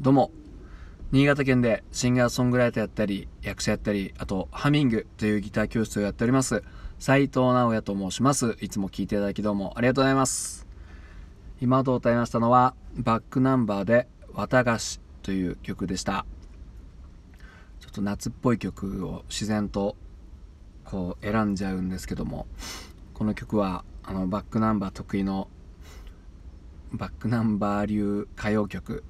どうも。新潟県でシンガーソングライターやったり役者やったりあとハミングというギター教室をやっております斉藤直也と申します。いつも聴いていただきどうもありがとうございます。今と歌いましたのはバックナンバーで「綿菓子」という曲でした。ちょっと夏っぽい曲を自然とこう選んじゃうんですけども。この曲はあのバックナンバー得意のバックナンバー流歌謡曲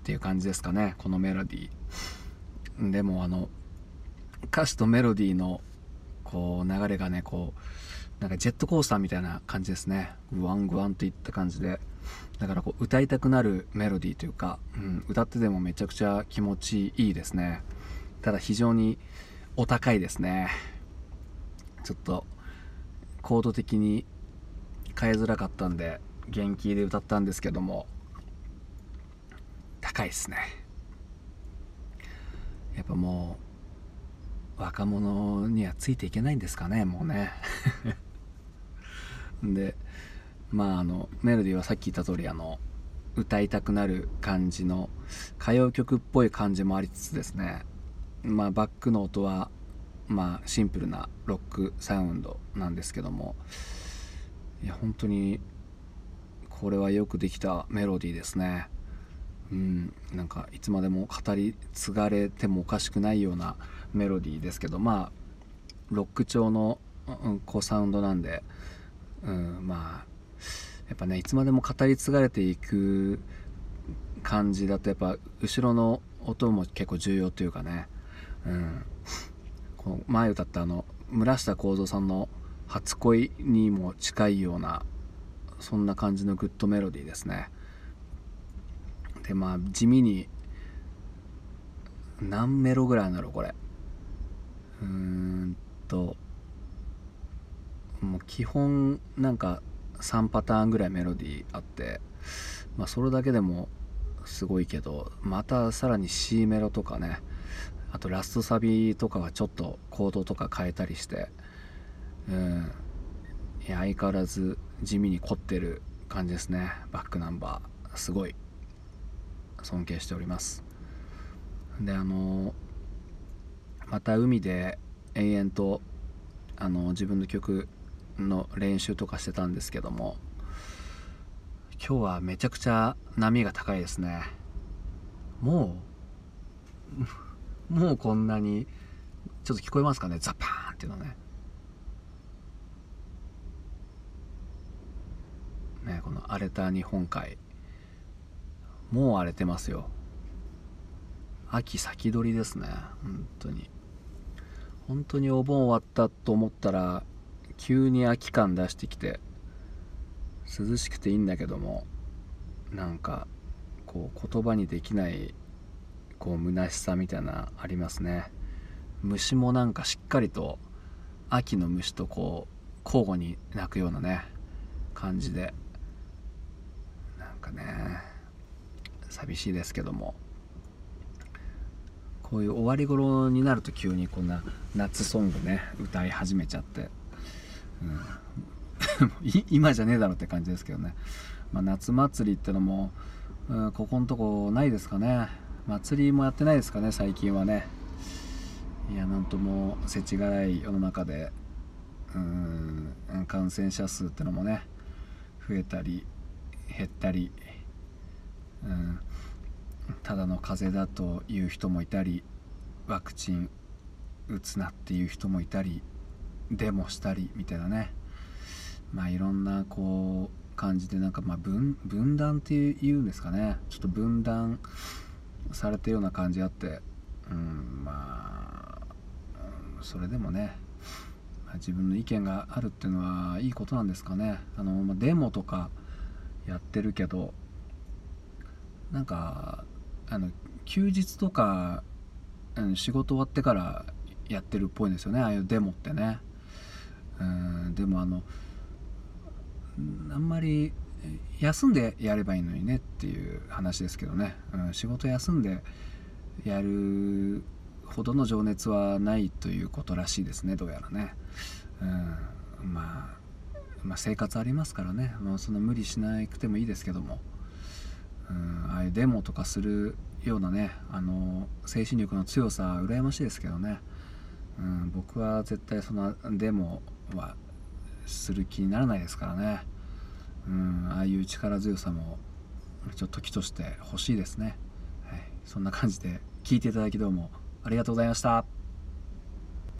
っていう感じですかね。このメロディー。でもあの歌詞とメロディーのこう流れがねこうなんかジェットコースターみたいな感じですね。グワングワンといった感じで。だからこう歌いたくなるメロディーというか、うん、歌っててもめちゃくちゃ気持ちいいですね。ただ非常にお高いですね。ちょっとコード的に変えづらかったんで元気で歌ったんですけども高いですね。やっぱもう若者にはついていけないんですかねもうね。でまああのメロディーはさっき言った通りあの歌いたくなる感じの歌謡曲っぽい感じもありつつですね。まあバックの音はまあシンプルなロックサウンドなんですけどもいや本当にこれはよくできたメロディーですね。うんなんかいつまでも語り継がれてもおかしくないようなメロディーですけどまあロック調の、うん、こうサウンドなんで、うん、まあやっぱねいつまでも語り継がれていく感じだとやっぱ後ろの音も結構重要というかね、うん、この前歌ったあの村下幸三さんの「初恋」にも近いようなそんな感じのグッドメロディーですね。でまあ地味に何メロぐらいなのこれ。うーんともう基本なんか3パターンぐらいメロディーあってまあそれだけでもすごいけどまたさらに C メロとかねあとラストサビとかはちょっとコードとか変えたりしてうん。いや相変わらず地味に凝ってる感じですね。バックナンバー。すごい。尊敬しております。であのまた海で延々とあの自分の曲の練習とかしてたんですけども今日はめちゃくちゃ波が高いですね。もうもうこんなにちょっと聞こえますかね？ザパーンっていうのね。ねこの荒れた日本海。もう荒れてますよ。秋先取りですね。本当に。本当にお盆終わったと思ったら急に秋感出してきて涼しくていいんだけどもなんかこう言葉にできないこう虚しさみたいなありますね。虫もなんかしっかりと秋の虫とこう交互に鳴くようなね感じで。なんかね寂しいですけども。こういう終わり頃になると急にこんな夏ソングね歌い始めちゃって。うん、今じゃねえだろって感じですけどね、まあ、夏祭りってのも、うん、ここのとこないですかね。祭りもやってないですかね最近はね。いやなんとも世知辛い世の中でうん感染者数ってのもね増えたり減ったり、うん、ただの風邪だという人もいたりワクチン打つなっていう人もいたりデモしたりみたいなね。まあいろんなこう感じでなんかまあ分分断っていうんですかね。ちょっと分断されたような感じあってうんまあそれでもね自分の意見があるっていうのはいいことなんですかね。あの、まあ、デモとかやってるけどなんかあの休日とか、うん、仕事終わってからやってるっぽいんですよね。ああいうデモってね。うんでもあのあんまり休んでやればいいのにねっていう話ですけどね、うん、仕事休んでやるほどの情熱はないということらしいですねどうやらね、うん、まあ、まあ、生活ありますからね、まあ、そんな無理しなくてもいいですけども、うん、ああいうデモとかするようなねあの精神力の強さ羨ましいですけどね、うん、僕は絶対そのデモはする気にならないですからね、ああいう力強さもちょっと時として欲しいですね、はい、そんな感じで聞いていただきどうもありがとうございました。